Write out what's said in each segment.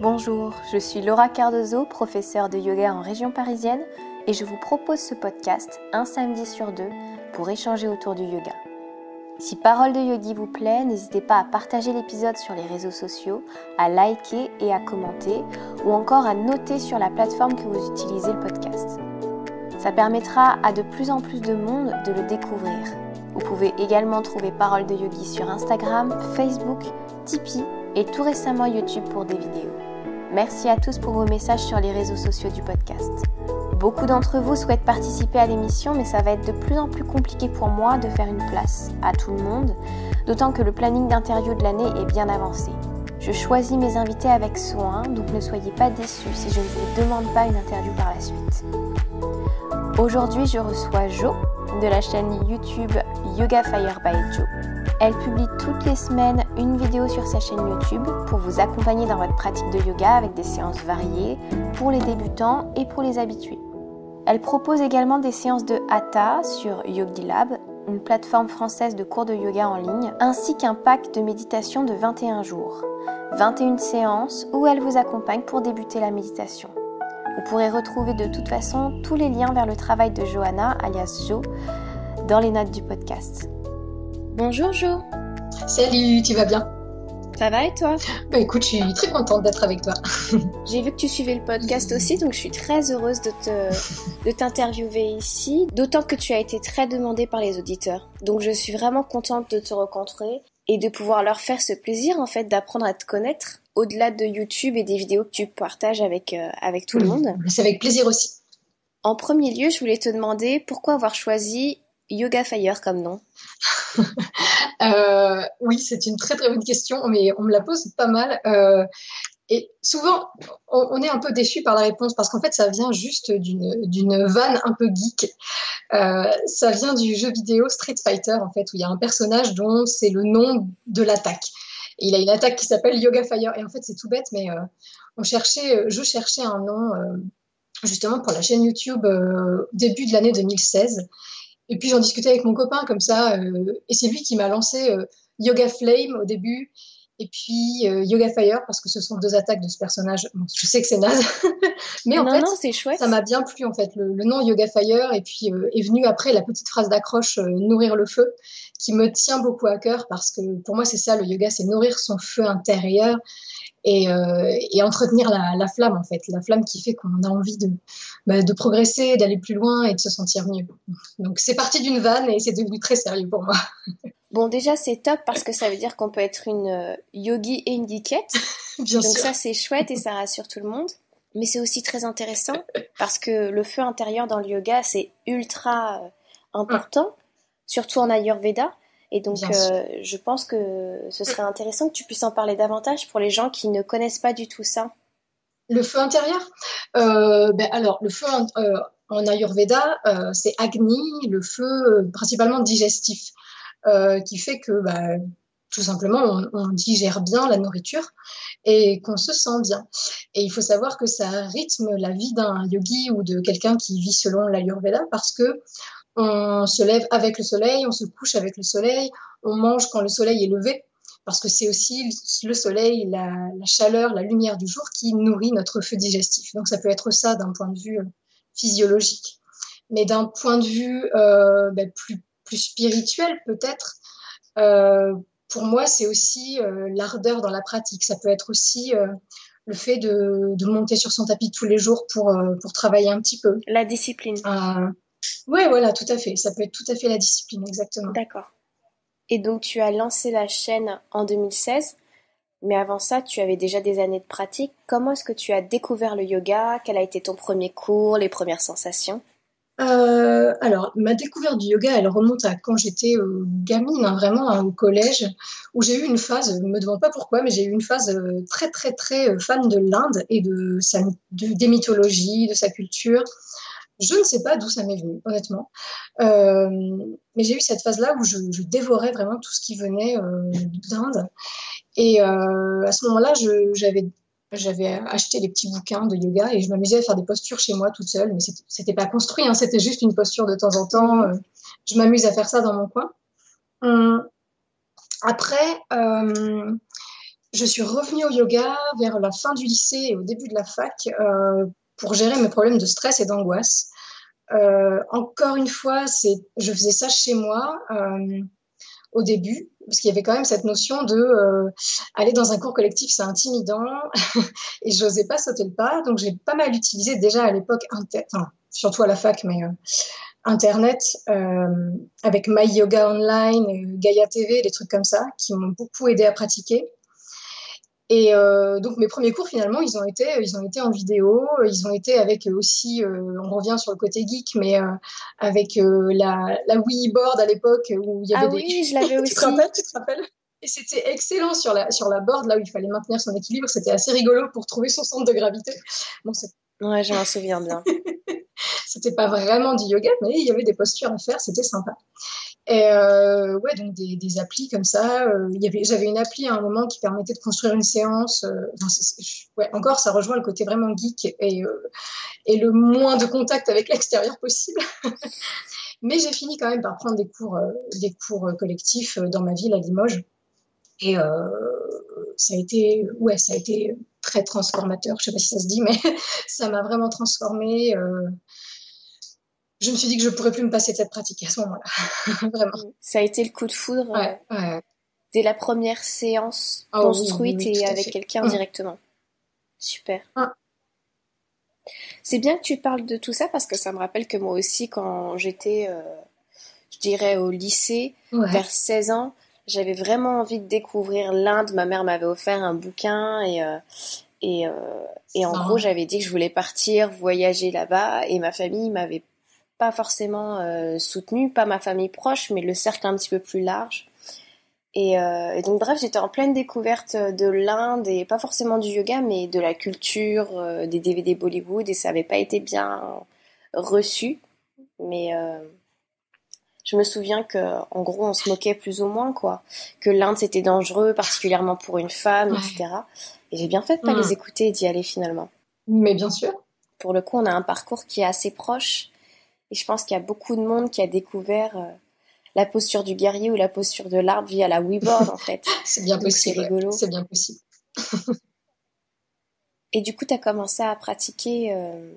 Bonjour, je suis Laura Cardozo, professeure de yoga en région parisienne et je vous propose ce podcast un samedi sur deux pour échanger autour du yoga. Si Parole de Yogi vous plaît, n'hésitez pas à partager l'épisode sur les réseaux sociaux, à liker et à commenter ou encore à noter sur la plateforme que vous utilisez le podcast. Ça permettra à de plus en plus de monde de le découvrir. Vous pouvez également trouver Parole de Yogi sur Instagram, Facebook, Tipeee et tout récemment YouTube pour des vidéos. Merci à tous pour vos messages sur les réseaux sociaux du podcast. Beaucoup d'entre vous souhaitent participer à l'émission, mais ça va être de plus en plus compliqué pour moi de faire une place à tout le monde, d'autant que le planning d'interview de l'année est bien avancé. Je choisis mes invités avec soin, donc ne soyez pas déçus si je ne vous demande pas une interview par la suite. Aujourd'hui, je reçois Jo de la chaîne YouTube Yoga Fire by Jo. Elle publie toutes les semaines une vidéo sur sa chaîne YouTube pour vous accompagner dans votre pratique de yoga avec des séances variées pour les débutants et pour les habitués. Elle propose également des séances de Hatha sur YogiLab, une plateforme française de cours de yoga en ligne, ainsi qu'un pack de méditation de 21 jours. 21 séances où elle vous accompagne pour débuter la méditation. Vous pourrez retrouver de toute façon tous les liens vers le travail de Johanna, alias Jo, dans les notes du podcast. Bonjour Jo. Salut, tu vas bien? Ça va et toi? Bah écoute, je suis très contente d'être avec toi. J'ai vu que tu suivais le podcast aussi, donc je suis très heureuse de te de t'interviewer ici, d'autant que tu as été très demandée par les auditeurs. Donc je suis vraiment contente de te rencontrer et de pouvoir leur faire ce plaisir en fait d'apprendre à te connaître au-delà de YouTube et des vidéos que tu partages avec euh, avec tout le monde. C'est avec plaisir aussi. En premier lieu, je voulais te demander pourquoi avoir choisi Yoga Fire comme nom euh, Oui, c'est une très très bonne question, mais on me la pose pas mal. Euh, et souvent, on, est un peu déçu par la réponse parce qu'en fait, ça vient juste d'une vanne un peu geek. Euh, ça vient du jeu vidéo Street Fighter, en fait, où il y a un personnage dont c'est le nom de l'attaque. Il a une attaque qui s'appelle Yoga Fire. Et en fait, c'est tout bête, mais on cherchait, je cherchais un nom justement pour la chaîne YouTube début de l'année 2016. Et puis j'en discutais avec mon copain comme ça, euh, et c'est lui qui m'a lancé euh, Yoga Flame au début, et puis euh, Yoga Fire parce que ce sont deux attaques de ce personnage. je sais que c'est naze, mais en fait, c'est chouette. ça m'a bien plu en fait le, nom Yoga Fire, et puis est venu après la petite phrase d'accroche nourrir le feu, qui me tient beaucoup à cœur parce que pour moi c'est ça le yoga, c'est nourrir son feu intérieur et, euh, et entretenir la, la, flamme en fait, la flamme qui fait qu'on a envie de, bah, de progresser, d'aller plus loin et de se sentir mieux. Donc c'est parti d'une vanne et c'est devenu très sérieux pour moi. Bon déjà c'est top parce que ça veut dire qu'on peut être une euh, yogi et une geekette. Bien Donc ça c'est chouette et ça rassure tout le monde. Mais c'est aussi très intéressant parce que le feu intérieur dans le yoga c'est ultra euh, important, surtout en Ayurveda. Et donc, euh, je pense que ce serait intéressant que tu puisses en parler davantage pour les gens qui ne connaissent pas du tout ça. Le feu intérieur euh, ben Alors, le feu euh, en Ayurveda, euh, c'est Agni, le feu principalement digestif, qui fait que bah, tout simplement, on, on, digère bien la nourriture et qu'on se sent bien. Et il faut savoir que ça rythme la vie d'un yogi ou de quelqu'un qui vit selon l'Ayurveda parce que on se lève avec le soleil, on se couche avec le soleil, on mange quand le soleil est levé, parce que c'est aussi le soleil, la, chaleur, la lumière du jour qui nourrit notre feu digestif. Donc ça peut être ça d'un point de vue euh, physiologique. Mais d'un point de vue euh, ben, plus, plus spirituel peut-être, euh, pour moi c'est aussi l'ardeur dans la pratique. Ça peut être aussi le fait de, de, monter sur son tapis tous les jours pour, pour travailler un petit peu. La discipline. Oui, voilà, tout à fait. Ça peut être tout à fait la discipline, exactement. D'accord. Et donc, tu as lancé la chaîne en 2016, mais avant ça, tu avais déjà des années de pratique. Comment est-ce que tu as découvert le yoga? Quel a été ton premier cours, les premières sensations? Euh, alors, ma découverte du yoga, elle remonte à quand j'étais euh, gamine, hein, vraiment hein, au collège, où j'ai eu une phase, ne me demande pas pourquoi, mais j'ai eu une phase euh, très très très fan de l'Inde et de, sa, de des mythologies, de sa culture. Je ne sais pas d'où ça m'est venu, honnêtement. Euh, mais j'ai eu cette phase-là où je, dévorais vraiment tout ce qui venait euh, d'Inde. Et euh, à ce moment-là, j'avais acheté des petits bouquins de yoga et je m'amusais à faire des postures chez moi toute seule, mais c'était pas construit, hein, c'était juste une posture de temps en temps. Je m'amuse à faire ça dans mon coin. Hum, après, je suis revenue au yoga vers la fin du lycée et au début de la fac pour gérer mes problèmes de stress et d'angoisse. Euh, encore une fois, je faisais ça chez moi euh, au début, parce qu'il y avait quand même cette notion de euh, aller dans un cours collectif, c'est intimidant, et je n'osais pas sauter le pas. Donc j'ai pas mal utilisé déjà à l'époque, enfin, surtout à la fac, mais euh, Internet euh, avec My Yoga Online, Gaia TV, des trucs comme ça, qui m'ont beaucoup aidé à pratiquer. Et euh, donc mes premiers cours finalement ils ont été ils ont été en vidéo, ils ont été avec aussi euh, on revient sur le côté geek mais euh, avec euh, la la Wii board à l'époque où il y avait ah des oui, je l'avais aussi. tu te rappelles tu te rappelles? Et c'était excellent sur la sur la board là où il fallait maintenir son équilibre, c'était assez rigolo pour trouver son centre de gravité. Bon, ouais, je m'en souviens bien. c'était pas vraiment du yoga mais il y avait des postures à faire, c'était sympa. Et euh, ouais, donc des, des, applis comme ça. Euh, j'avais une appli à un moment qui permettait de construire une séance. Euh, ouais, encore, ça rejoint le côté vraiment geek et, euh, et le moins de contact avec l'extérieur possible. Mais j'ai fini quand même par prendre des cours, des cours collectifs dans ma ville à Limoges. Et ça a été, ouais, ça a été très transformateur. Je sais pas si ça se dit, mais ça m'a vraiment transformée je me suis dit que je pourrais plus me passer de cette pratique à ce moment-là. Vraiment. Ça a été le coup de foudre ouais, ouais. dès la première séance oh, construite oui, oui, et avec quelqu'un mmh. directement. Super. Mmh. C'est bien que tu parles de tout ça parce que ça me rappelle que moi aussi, quand j'étais, euh, je dirais, au lycée, ouais. vers 16 ans, j'avais vraiment envie de découvrir l'Inde. Ma mère m'avait offert un bouquin et, euh, et, euh, et en oh. gros, j'avais dit que je voulais partir voyager là-bas et ma famille m'avait pas forcément euh, soutenu, pas ma famille proche, mais le cercle un petit peu plus large. Et, euh, et donc bref, j'étais en pleine découverte de l'Inde et pas forcément du yoga, mais de la culture, euh, des DVD Bollywood, et ça avait pas été bien reçu. Mais euh, je me souviens que, en gros, on se moquait plus ou moins, quoi, que l'Inde c'était dangereux, particulièrement pour une femme, Ouais. etc. Et j'ai bien fait de pas Mm. les écouter et d'y aller finalement. Mais bien sûr. Pour le coup, on a un parcours qui est assez proche. Et je pense qu'il y a beaucoup de monde qui a découvert euh, la posture du guerrier ou la posture de l'arbre via la weeboard en fait. C'est bien Donc, c'est possible. ouais. rigolo. C'est bien possible. Et du coup, tu as commencé à pratiquer euh,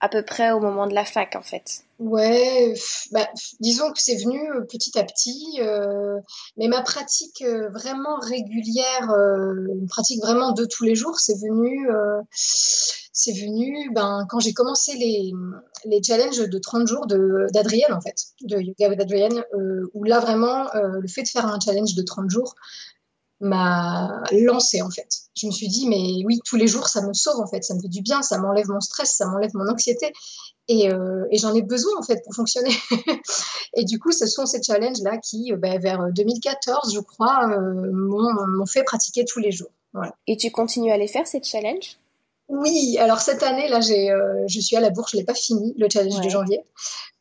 à peu près au moment de la fac en fait. Ouais, bah, disons que c'est venu euh, petit à petit, euh, mais ma pratique euh, vraiment régulière, une pratique vraiment de tous les jours, c'est venu, c'est venu ben, quand j'ai commencé les, les challenges de 30 jours d'Adrienne en fait, de Yoga with Adrienne, euh, où là vraiment, le fait de faire un challenge de 30 jours m'a lancé en fait. Je me suis dit, mais oui, tous les jours, ça me sauve en fait, ça me fait du bien, ça m'enlève mon stress, ça m'enlève mon anxiété. Et, euh, j'en ai besoin en fait pour fonctionner. et du coup, ce sont ces challenges-là qui, euh, ben, vers 2014, je crois, euh, m'ont fait pratiquer tous les jours. Et tu continues à les faire ces challenges? Oui, alors cette année, là, j'ai, euh, je suis à la bourse, je l'ai pas fini, le challenge Ouais. de janvier.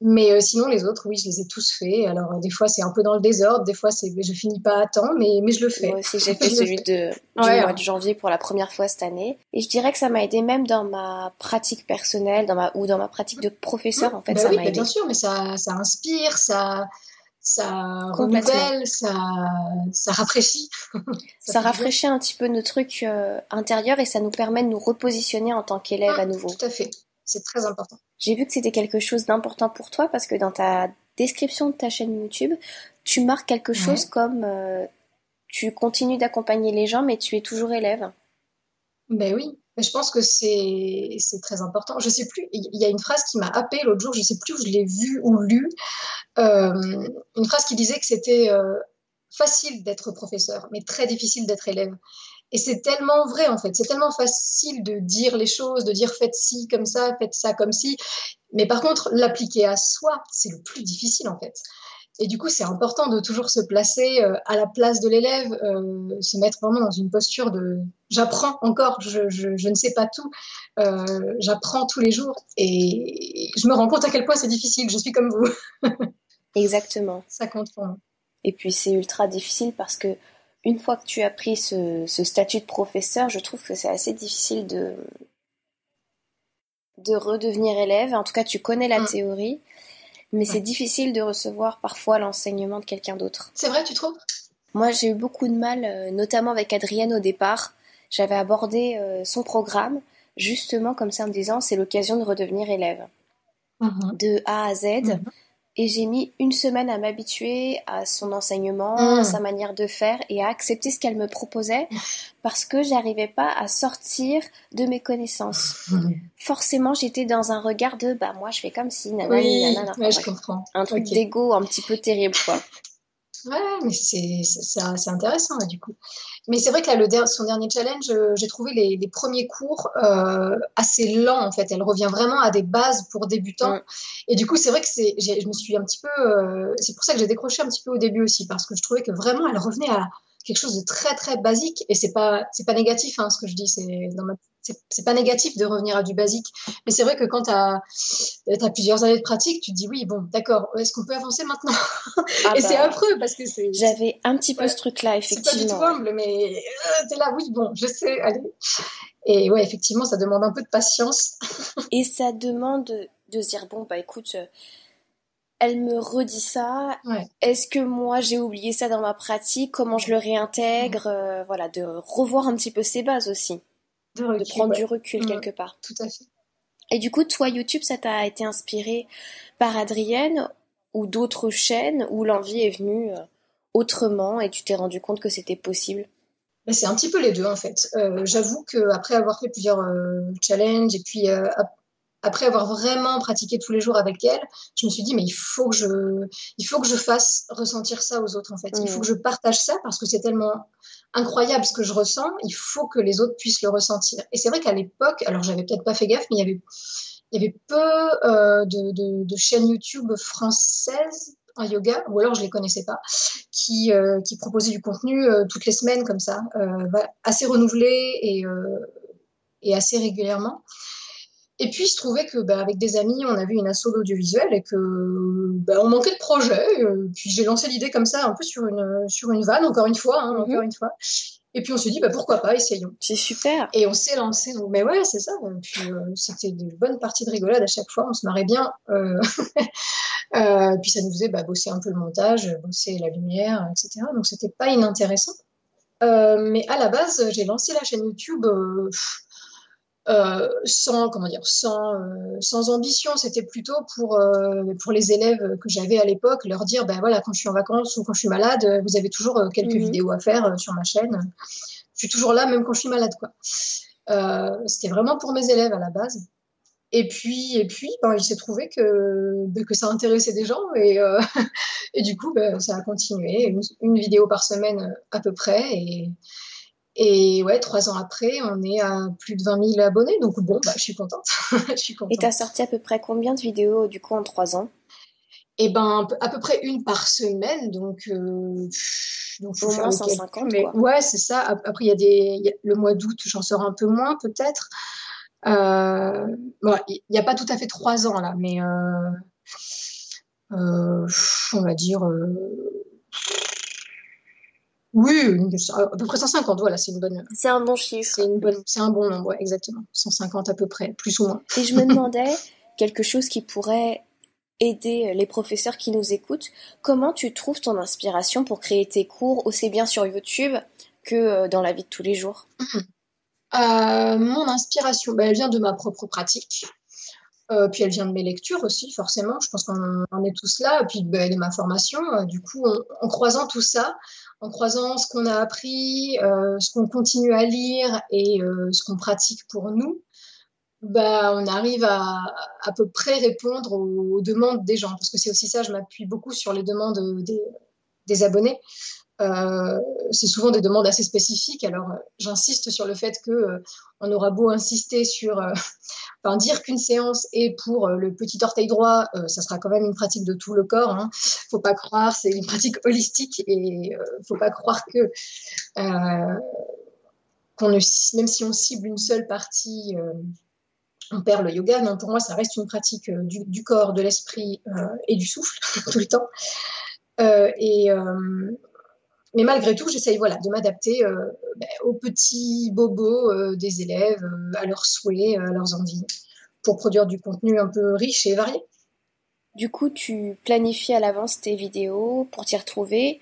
Mais euh, sinon, les autres, oui, je les ai tous faits. Alors, euh, des fois, c'est un peu dans le désordre, des fois, c'est, je finis pas à temps, mais, mais je le fais. Moi aussi, j'ai fait celui de, du Ouais, mois hein. de janvier pour la première fois cette année. Et je dirais que ça m'a aidé même dans ma pratique personnelle dans ma, ou dans ma pratique de professeur. En fait, Bah ça oui, m'a bah aidé. bien sûr, mais ça, ça inspire, ça, ça renouvelle, ça, ça rafraîchit. Ça bien. rafraîchit un petit peu nos trucs euh, intérieurs et ça nous permet de nous repositionner en tant qu'élève à nouveau. Tout à fait. C'est très important. J'ai vu que c'était quelque chose d'important pour toi parce que dans ta description de ta chaîne YouTube, tu marques quelque Ouais. chose comme euh, tu continues d'accompagner les gens mais tu es toujours élève. Ben oui, je pense que c'est très important. Je sais plus, il y a une phrase qui m'a happée l'autre jour, je sais plus où je l'ai vue ou lue, euh, une phrase qui disait que c'était euh, facile d'être professeur, mais très difficile d'être élève. Et c'est tellement vrai en fait, c'est tellement facile de dire les choses, de dire faites ci comme ça, faites ça comme ci, mais par contre l'appliquer à soi, c'est le plus difficile en fait. Et du coup, c'est important de toujours se placer euh, à la place de l'élève, euh, se mettre vraiment dans une posture de j'apprends encore, je, je, je ne sais pas tout, euh, j'apprends tous les jours et je me rends compte à quel point c'est difficile, je suis comme vous, Exactement. ça compte pour moi. Et puis c'est ultra difficile parce que une fois que tu as pris ce, ce statut de professeur, je trouve que c'est assez difficile de de redevenir élève. En tout cas, tu connais la Mm. théorie, mais c'est difficile de recevoir parfois l'enseignement de quelqu'un d'autre. C'est vrai, tu trouves? Moi, j'ai eu beaucoup de mal, notamment avec Adrienne au départ. J'avais abordé son programme justement comme ça en me disant c'est l'occasion de redevenir élève. Mhm. De A à Z. Mhm. Et j'ai mis une semaine à m'habituer à son enseignement, à mm. sa manière de faire et à accepter ce qu'elle me proposait parce que j'arrivais pas à sortir de mes connaissances. Forcément, j'étais dans un regard de bah moi je fais comme si nanani, oui, nanana. je comprends. Un truc d'ego un petit peu terrible quoi. Ouais, mais c'est intéressant du coup. Mais c'est vrai que là, le son dernier challenge, euh, j'ai trouvé les, les, premiers cours euh, assez lents en fait. Elle revient vraiment à des bases pour débutants. Et du coup, c'est vrai que c'est, je me suis un petit peu, euh, c'est pour ça que j'ai décroché un petit peu au début aussi parce que je trouvais que vraiment elle revenait à quelque chose de très très basique. Et c'est pas, c'est pas négatif hein, ce que je dis. C'est dans ma c'est pas négatif de revenir à du basique. Mais c'est vrai que quand tu as, as, plusieurs années de pratique, tu te dis oui, bon, d'accord, est-ce qu'on peut avancer maintenant? Ah Et c'est bah, affreux parce que c'est. J'avais un petit peu ce truc-là, effectivement. C'est pas du tout humble, mais euh, t'es là, oui, bon, je sais, allez. Et ouais, effectivement, ça demande un peu de patience. Et ça demande de se dire bon, bah écoute. Elle me redit ça. Est-ce que moi j'ai oublié ça dans ma pratique? Comment je le réintègre? Euh, Voilà, de revoir un petit peu ses bases aussi de, prendre du recul mm. quelque part. Tout à fait. Et du coup, toi, YouTube, ça t'a été inspiré par Adrienne ou d'autres chaînes où l'envie est venue euh, autrement et tu t'es rendu compte que c'était possible? Bah, c'est un petit peu les deux en fait. Euh, j'avoue qu'après avoir fait plusieurs euh, challenges et puis après avoir vraiment pratiqué tous les jours avec elle, je me suis dit mais il faut que je, il faut que je fasse ressentir ça aux autres en fait. Il faut mm. que je partage ça parce que c'est tellement incroyable ce que je ressens, il faut que les autres puissent le ressentir. Et c'est vrai qu'à l'époque, alors j'avais peut-être pas fait gaffe, mais il y avait, peu euh, de, chaînes YouTube françaises en yoga, ou alors je les connaissais pas, qui, euh, proposaient du contenu euh, toutes les semaines comme ça, assez renouvelé et assez régulièrement. Et puis, il se trouvait que, bah, avec des amis, on avait une asso d'audiovisuel et que, bah, on manquait de projet. Euh, puis j'ai lancé l'idée comme ça, un peu sur une sur une vanne, encore une fois, hein, mhm. encore une fois. Et puis on s'est dit, bah, pourquoi pas, essayons. C'est super. Et on s'est lancé. Donc, mais ouais, c'est ça. Puis euh, c'était de bonnes parties de rigolade à chaque fois. On se marrait bien. Euh... euh, puis ça nous faisait bah, bosser un peu le montage, bosser la lumière, etc. Donc c'était pas inintéressant. mais à la base, j'ai lancé la chaîne YouTube. Euh, sans comment dire sans euh, sans ambition c'était plutôt pour euh, pour les élèves que j'avais à l'époque leur dire ben voilà quand je suis en vacances ou quand je suis malade vous avez toujours quelques mhm. vidéos à faire sur ma chaîne. Je suis toujours là même quand je suis malade quoi. C'était vraiment pour mes élèves à la base. Et puis et puis ben, il s'est trouvé que ben, que ça intéressait des gens et et du coup ben, ça a continué. Une, une vidéo par semaine à peu près et et ouais, trois ans après, on est à plus de 20 000 abonnés. Donc bon, bah, je suis contente. je suis contente. Et tu as sorti à peu près combien de vidéos du coup en trois ans? Eh ben, à peu près une par semaine. Donc, euh, donc au moins 150. Mais, Ouais, c'est ça. Après, il y a des, le mois d'août, j'en sors un peu moins peut-être. Euh, il n'y a pas tout à fait trois ans là, mais euh, euh on va dire oui, à peu près 150, voilà, c'est une bonne. C'est un bon chiffre. C'est une bonne, c'est un bon nombre, exactement. 150 à peu près, plus ou moins. Et je me demandais quelque chose qui pourrait aider les professeurs qui nous écoutent. Comment tu trouves ton inspiration pour créer tes cours aussi bien sur YouTube que euh, dans la vie de tous les jours? Mmh. euh, Mon inspiration, ben, elle vient de ma propre pratique. Euh, puis elle vient de mes lectures aussi, forcément. Je pense qu'on en est tous là. Et puis ben, de ma formation. du coup, en croisant tout ça, en croisant ce qu'on a appris, euh, ce qu'on continue à lire et euh, ce qu'on pratique pour nous, bah, on arrive à à peu près répondre aux, demandes des gens. Parce que c'est aussi ça, je m'appuie beaucoup sur les demandes des, des abonnés. Euh, c'est souvent des demandes assez spécifiques. Alors, euh, j'insiste sur le fait que euh, on aura beau insister sur, enfin, dire qu'une séance est pour le petit orteil droit, ça sera quand même une pratique de tout le corps. Hein. Faut pas croire, c'est une pratique holistique et faut pas croire que même si on cible une seule partie on perd le yoga. Non, pour moi, ça reste une pratique du, corps, de l'esprit et du souffle tout le temps. Et, mais malgré tout, j'essaye voilà, de m'adapter euh, ben, aux petits bobos euh, des élèves, euh, à leurs souhaits, à leurs envies, pour produire du contenu un peu riche et varié. Du coup, tu planifies à l'avance tes vidéos pour t'y retrouver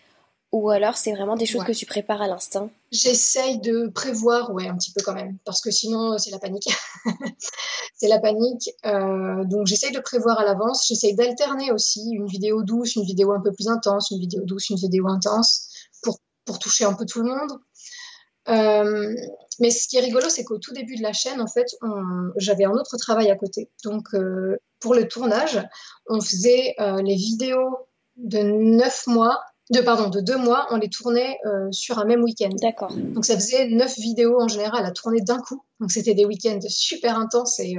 Ou alors c'est vraiment des choses que tu prépares à l'instinct J'essaye de prévoir, ouais, un petit peu quand même, parce que sinon c'est la panique. c'est la panique. Euh, donc j'essaye de prévoir à l'avance. J'essaye d'alterner aussi une vidéo douce, une vidéo un peu plus intense, une vidéo douce, une vidéo intense, pour, toucher un peu tout le monde. Euh, mais ce qui est rigolo, c'est qu'au tout début de la chaîne, en fait, j'avais un autre travail à côté. Donc, euh, pour le tournage, on faisait euh, les vidéos de neuf mois, de pardon, de deux mois, on les tournait sur un même week-end. D'accord. Donc, ça faisait neuf vidéos en général à tourner d'un coup. Donc, c'était des week-ends super intenses et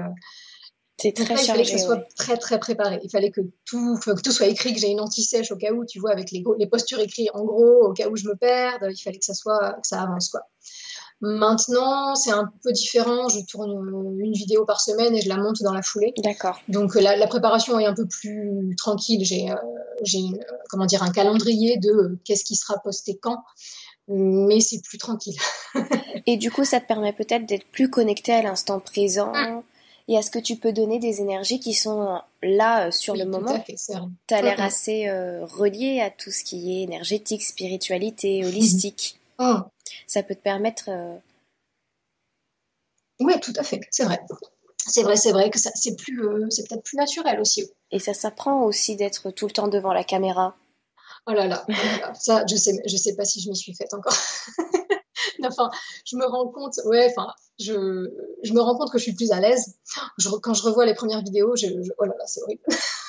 c'est très Il fallait que ça soit très très préparé. Il fallait que tout, que tout soit écrit, que j'ai une anti-sèche au cas où, tu vois, avec les, les postures écrites en gros, au cas où je me perde. Il fallait que ça soit, que ça avance quoi. Maintenant, c'est un peu différent. Je tourne une vidéo par semaine et je la monte dans la foulée. D'accord. Donc la, préparation est un peu plus tranquille. J'ai, euh, j'ai comment dire, un calendrier de qu'est-ce qui sera posté quand, mais c'est plus tranquille. et du coup, ça te permet peut-être d'être plus connecté à l'instant présent. Hum et est-ce que tu peux donner des énergies qui sont là euh, sur le moment Tu as l'air assez euh, relié à tout ce qui est énergétique, spiritualité, holistique. Ah. Ça peut te permettre. Euh, oui, tout à fait, c'est vrai. C'est vrai, c'est vrai que c'est plus, c'est peut-être plus naturel aussi. Et ça s'apprend aussi d'être tout le temps devant la caméra. Oh là là, ça, je sais, je sais pas si je m'y suis faite encore. enfin, je me rends compte, ouais, enfin, je, je, me rends compte que je suis plus à l'aise. quand je revois les premières vidéos, je, oh là là, c'est horrible.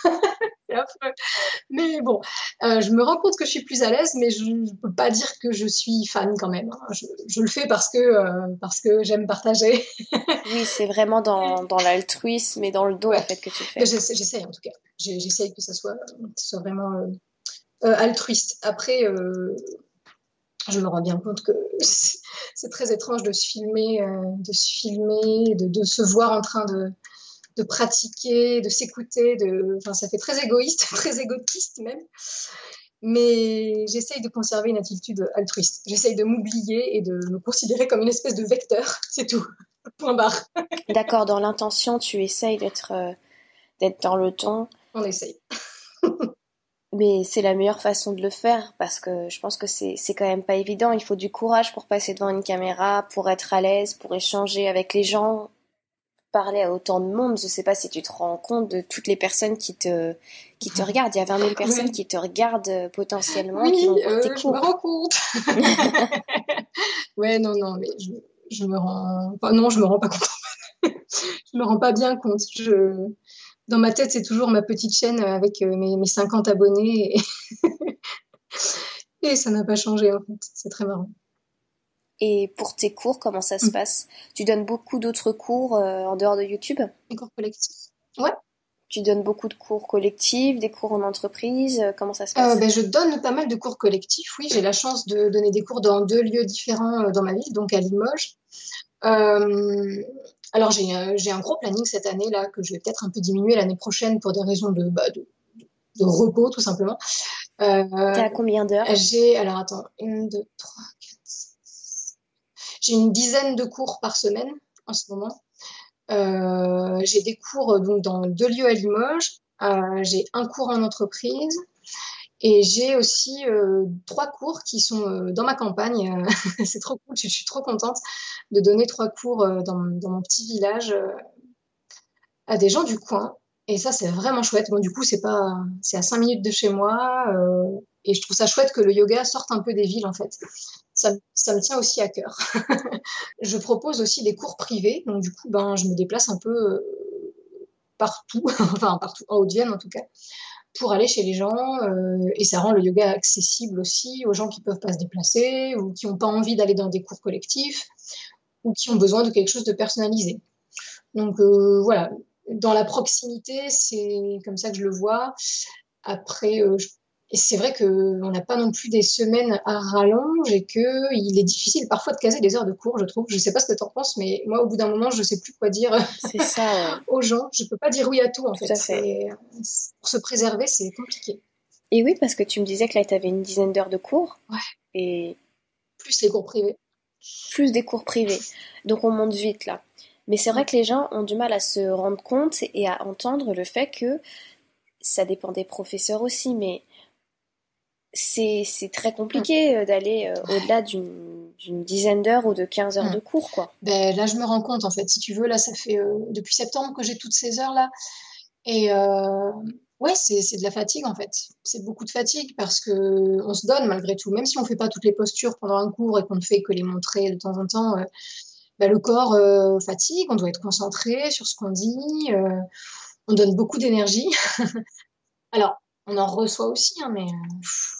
mais bon, euh, je me rends compte que je suis plus à l'aise, mais je ne peux pas dire que je suis fan quand même. Hein. Je, je, le fais parce que, euh, parce que j'aime partager. oui, c'est vraiment dans, dans l'altruisme et dans le dos en fait que tu fais. J'essaye en tout cas. J'essaye que ça soit, soit vraiment euh, altruiste. Après, je me rends bien compte que c'est très étrange de se filmer, euh, de se filmer, de, se voir en train de, de pratiquer, de s'écouter. De... Enfin, ça fait très égoïste, très égotiste même. Mais j'essaye de conserver une attitude altruiste. J'essaye de m'oublier et de me considérer comme une espèce de vecteur. C'est tout. Point barre. D'accord. Dans l'intention, tu essayes d'être euh, d'être dans le temps. On essaye. Mais c'est la meilleure façon de le faire parce que je pense que c'est quand même pas évident. Il faut du courage pour passer devant une caméra, pour être à l'aise, pour échanger avec les gens, parler à autant de monde. Je sais pas si tu te rends compte de toutes les personnes qui te, qui te regardent. Il y a 20 000 personnes qui te regardent euh, potentiellement. Oui, qui euh, je me rends compte. ouais, non, non, mais je, je me rends. non, je me rends pas compte. je me rends pas bien compte. Je dans ma tête, c'est toujours ma petite chaîne avec euh, mes, 50 abonnés. Et, ça n'a pas changé, en fait. C'est très marrant. Et pour tes cours, comment ça se mm. passe? Tu donnes beaucoup d'autres cours euh, en dehors de YouTube? Des cours collectifs Ouais. Tu donnes beaucoup de cours collectifs, des cours en entreprise euh, Comment ça se passe? Ben, Je donne pas mal de cours collectifs, oui. J'ai la chance de donner des cours dans deux lieux différents dans ma ville, donc à Limoges. Alors euh, j'ai un gros planning cette année là que je vais peut-être un peu diminuer l'année prochaine pour des raisons de, bah, de, repos tout simplement. Euh, T'es à combien d'heures? J'ai alors attends une, deux, trois, quatre, six. J'ai une dizaine de cours par semaine en ce moment. Euh, j'ai des cours donc dans deux lieux à Limoges. Euh, j'ai un cours en entreprise et j'ai aussi euh, trois cours qui sont euh, dans ma campagne. Euh, c'est trop cool, je, suis trop contente de donner trois cours dans, mon petit village à des gens du coin. Et ça, c'est vraiment chouette. Bon, du coup, c'est pas, c'est à cinq minutes de chez moi. et je trouve ça chouette que le yoga sorte un peu des villes, en fait. Ça, ça me tient aussi à cœur. je propose aussi des cours privés. Donc, du coup, ben, je me déplace un peu partout, enfin, partout, en Haute-Vienne, en tout cas pour aller chez les gens euh, et ça rend le yoga accessible aussi aux gens qui peuvent pas se déplacer ou qui n'ont pas envie d'aller dans des cours collectifs ou qui ont besoin de quelque chose de personnalisé. Donc euh, voilà, dans la proximité, c'est comme ça que je le vois. Après, euh, je et c'est vrai qu'on n'a pas non plus des semaines à rallonge et qu'il est difficile parfois de caser des heures de cours, je trouve. Je ne sais pas ce que tu en penses, mais moi, au bout d'un moment, je ne sais plus quoi dire ça, aux gens. Je ne peux pas dire oui à tout, en fait. Pour se préserver, c'est compliqué. Et oui, parce que tu me disais que là, tu avais une dizaine d'heures de cours. Ouais. Et... Plus les cours privés. Plus des cours privés. Donc on monte vite, là. Mais c'est vrai que les gens ont du mal à se rendre compte et à entendre le fait que ça dépend des professeurs aussi, mais c'est très compliqué euh, d'aller euh, au-delà d'une dizaine d'heures ou de 15 heures de cours, quoi. Ben, là, je me rends compte, en fait, si tu veux, là, ça fait depuis septembre que j'ai toutes ces heures-là. Et ouais, c'est de la fatigue, en fait. C'est beaucoup de fatigue parce que on se donne malgré tout. Même si on ne fait pas toutes les postures pendant un cours et qu'on ne fait que les montrer de temps en temps, ben, le corps fatigue, on doit être concentré sur ce qu'on dit on donne beaucoup d'énergie. Alors, on en reçoit aussi, hein, mais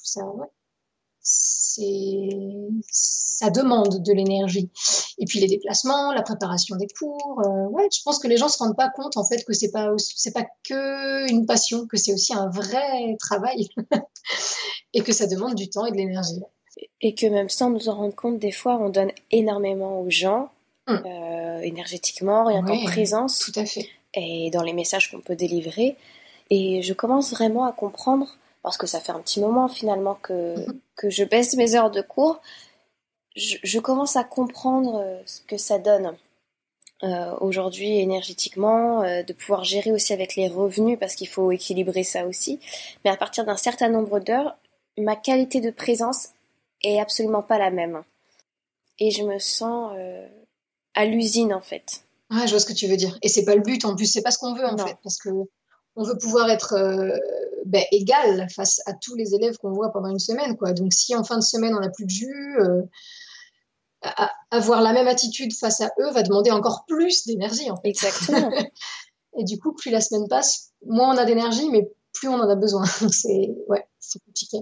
ça, ça demande de l'énergie. Et puis les déplacements, la préparation des cours. Euh, ouais, je pense que les gens se rendent pas compte en fait que c'est pas c'est pas que une passion, que c'est aussi un vrai travail et que ça demande du temps et de l'énergie. Et que même sans nous en rendre compte, des fois, on donne énormément aux gens, hum. euh, énergétiquement, rien qu'en présence. Tout à fait et dans les messages qu'on peut délivrer. Et je commence vraiment à comprendre, parce que ça fait un petit moment finalement que, mhm. que je baisse mes heures de cours, je, commence à comprendre euh, ce que ça donne euh, aujourd'hui énergétiquement, euh, de pouvoir gérer aussi avec les revenus, parce qu'il faut équilibrer ça aussi. Mais à partir d'un certain nombre d'heures, ma qualité de présence est absolument pas la même. Et je me sens à l'usine en fait. Ah, je vois ce que tu veux dire. Et c'est pas le but en plus, c'est pas ce qu'on veut en fait, parce que on veut pouvoir être euh, ben, égal face à tous les élèves qu'on voit pendant une semaine, quoi. Donc si en fin de semaine on n'a plus de jus, euh, avoir la même attitude face à eux va demander encore plus d'énergie. En fait. Exactement. Et du coup, plus la semaine passe, moins on a d'énergie, mais plus on en a besoin. c'est ouais, c'est compliqué.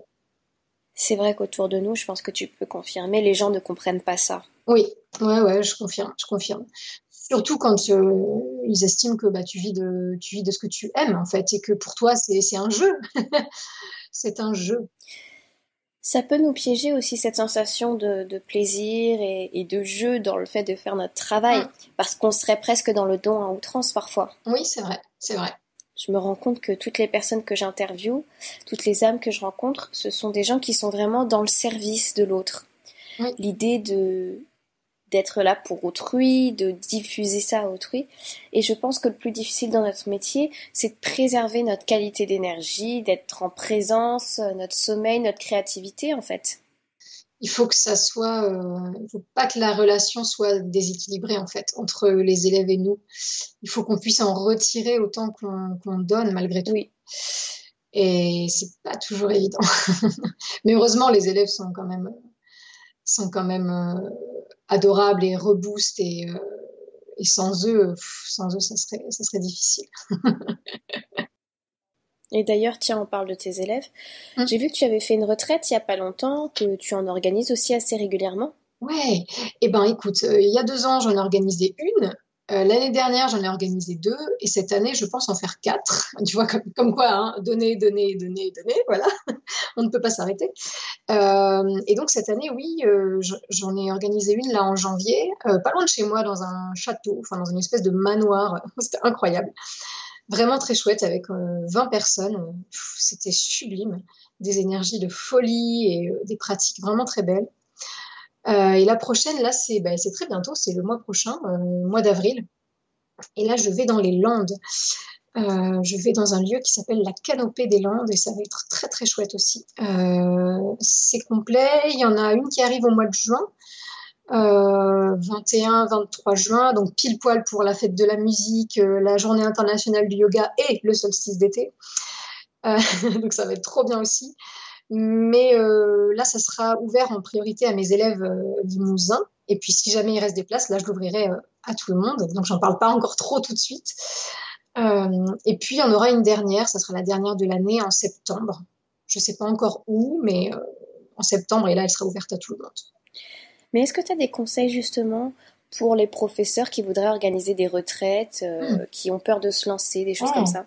C'est vrai qu'autour de nous, je pense que tu peux confirmer, les gens ne comprennent pas ça. Oui, ouais, ouais, je confirme, je confirme. Surtout quand euh, ils estiment que bah, tu, vis de, tu vis de ce que tu aimes, en fait, et que pour toi, c'est un jeu. c'est un jeu. Ça peut nous piéger aussi cette sensation de, plaisir et, de jeu dans le fait de faire notre travail, mm. parce qu'on serait presque dans le don à outrance parfois. Oui, c'est vrai, c'est vrai. Je me rends compte que toutes les personnes que j'interviewe, toutes les âmes que je rencontre, ce sont des gens qui sont vraiment dans le service de l'autre. L'idée de d'être là pour autrui, de diffuser ça à autrui. Et je pense que le plus difficile dans notre métier, c'est de préserver notre qualité d'énergie, d'être en présence, euh, notre sommeil, notre créativité en fait. Il faut que ça soit, euh, il faut pas que la relation soit déséquilibrée en fait entre les élèves et nous. Il faut qu'on puisse en retirer autant qu'on donne malgré tout. Oui. Et c'est pas toujours évident. Mais heureusement, les élèves sont quand même sont quand même euh, adorables et reboost et, euh, et sans eux, sans eux, ça serait, ça serait difficile. Et d'ailleurs, tiens, on parle de tes élèves. Hum. J'ai vu que tu avais fait une retraite il n'y a pas longtemps, que tu en organises aussi assez régulièrement. Ouais, eh ben écoute, euh, il y a deux ans, j'en ai organisé une. Euh, l'année dernière, j'en ai organisé deux, et cette année, je pense en faire quatre. Tu vois, comme, quoi, hein, donner, donner, donner, donner, voilà, on ne peut pas s'arrêter. Euh, et donc cette année, oui, euh, j'en ai organisé une là en janvier, pas loin de chez moi, dans un château, enfin dans une espèce de manoir. C'était incroyable, vraiment très chouette avec 20 personnes. C'était sublime, des énergies de folie et des pratiques vraiment très belles. Euh, et la prochaine, là, c'est ben, très bientôt, c'est le mois prochain, euh, mois d'avril. Et là, je vais dans les Landes. Euh, je vais dans un lieu qui s'appelle la Canopée des Landes et ça va être très très chouette aussi. c'est complet. Il y en a une qui arrive au mois de juin. 21-23 juin, donc pile poil pour la fête de la musique, la journée internationale du yoga et le solstice d'été. donc ça va être trop bien aussi. Mais euh, là, ça sera ouvert en priorité à mes élèves euh, limousins. Et puis, si jamais il reste des places, là, je l'ouvrirai euh, à tout le monde. Donc, j'en parle pas encore trop tout de suite. et puis, il y en aura une dernière. Ça sera la dernière de l'année en septembre. Je sais pas encore où, mais en septembre. Et là, elle sera ouverte à tout le monde. Mais est-ce que tu as des conseils justement pour les professeurs qui voudraient organiser des retraites, hmm. qui ont peur de se lancer, des choses comme ça?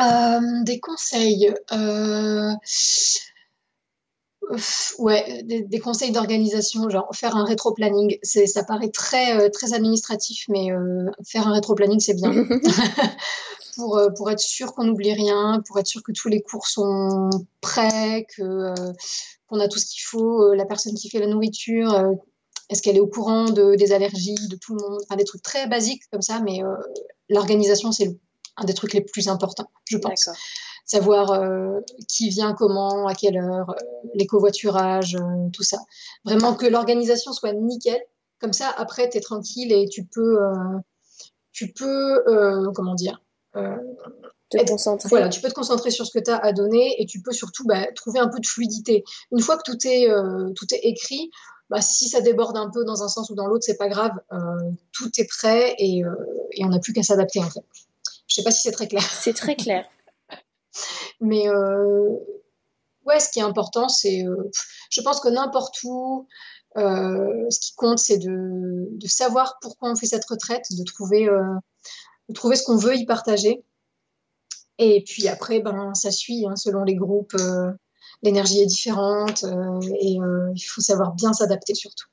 Euh, des conseils. Euh, ouais, des, conseils d'organisation, genre faire un rétro-planning. Ça paraît très, euh, très administratif, mais faire un rétro-planning, c'est bien. pour, pour être sûr qu'on n'oublie rien, pour être sûr que tous les cours sont prêts, que qu'on a tout ce qu'il faut, la personne qui fait la nourriture, est-ce qu'elle est au courant de, des allergies de tout le monde, enfin des trucs très basiques comme ça, mais l'organisation, c'est le un des trucs les plus importants, je pense. savoir euh, qui vient comment, à quelle heure, les covoiturages, tout ça. Vraiment que l'organisation soit nickel. Comme ça, après, tu es tranquille et tu peux, tu peux, comment dire, te concentrer. Voilà, tu peux te concentrer sur ce que tu as à donner et tu peux surtout bah, trouver un peu de fluidité. Une fois que tout est, tout est écrit, bah, si ça déborde un peu dans un sens ou dans l'autre, c'est pas grave. tout est prêt et, et on n'a plus qu'à s'adapter en fait. Sais pas si c'est très clair. C'est très clair. Mais euh, ouais, ce qui est important, c'est, euh, je pense que n'importe où, euh, ce qui compte, c'est de, de, savoir pourquoi on fait cette retraite, de trouver, de trouver ce qu'on veut y partager. Et puis après, ben, ça suit hein, selon les groupes. L'énergie est différente et il faut savoir bien s'adapter surtout.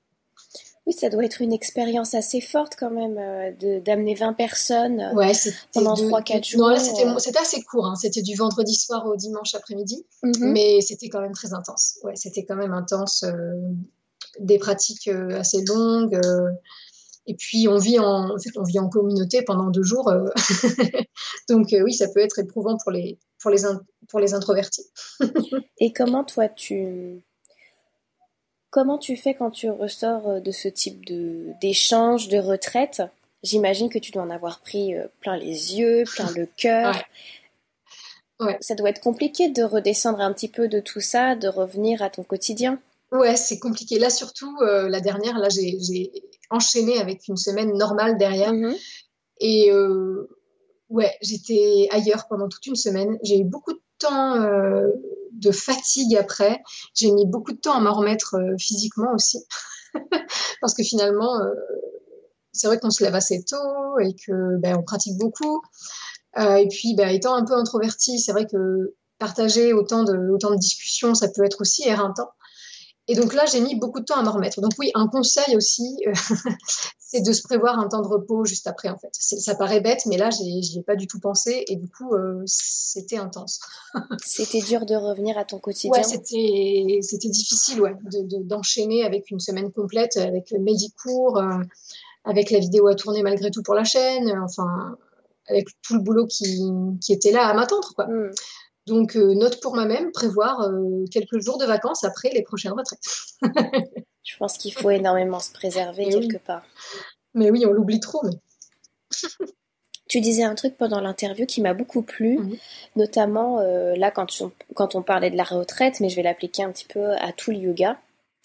Oui, ça doit être une expérience assez forte quand même euh, d'amener 20 personnes euh, ouais, pendant 3-4 jours. Non, euh. c'était assez court. Hein. C'était du vendredi soir au dimanche après-midi. Mhm. Mais c'était quand même très intense. Ouais, c'était quand même intense. des pratiques assez longues. et puis, on vit, en, en fait, on vit en communauté pendant deux jours. Donc, oui, ça peut être éprouvant pour les, pour les, pour les introvertis. et comment, toi, tu Comment tu fais quand tu ressors euh, de ce type de d'échange, de retraite? J'imagine que tu dois en avoir pris euh, plein les yeux, plein le cœur. Ouais. Ça doit être compliqué de redescendre un petit peu de tout ça, de revenir à ton quotidien. Ouais, c'est compliqué. Là, surtout, euh, la dernière, là, j'ai enchaîné avec une semaine normale derrière. Mm-hmm. Et ouais, j'étais ailleurs pendant toute une semaine. J'ai eu beaucoup de temps de fatigue après. J'ai mis beaucoup de temps à m'en remettre euh, physiquement aussi. Parce que finalement, euh, c'est vrai qu'on se lève assez tôt et que ben, on pratique beaucoup. Euh, et puis, ben, étant un peu introverti, c'est vrai que partager autant de, autant de discussions, ça peut être aussi éreintant. Et donc là, j'ai mis beaucoup de temps à m'en remettre. Donc oui, un conseil aussi, euh, c'est de se prévoir un temps de repos juste après, en fait. Ça paraît bête, mais là, j'y ai pas du tout pensé. Et du coup, euh, c'était intense. c'était dur de revenir à ton quotidien Ouais, c'était difficile, ouais, d'enchaîner de, avec une semaine complète, avec mes cours, euh, avec la vidéo à tourner malgré tout pour la chaîne, enfin, avec tout le boulot qui, qui était là à m'attendre, quoi. Hmm. Donc, euh, note pour moi-même, prévoir euh, quelques jours de vacances après les prochaines retraites. Je pense qu'il faut énormément se préserver quelque part. Mais oui, on l'oublie trop. tu disais un truc pendant l'interview qui m'a beaucoup plu, mhm. notamment euh, là quand on, quand on parlait de la retraite, mais je vais l'appliquer un petit peu à tout le yoga.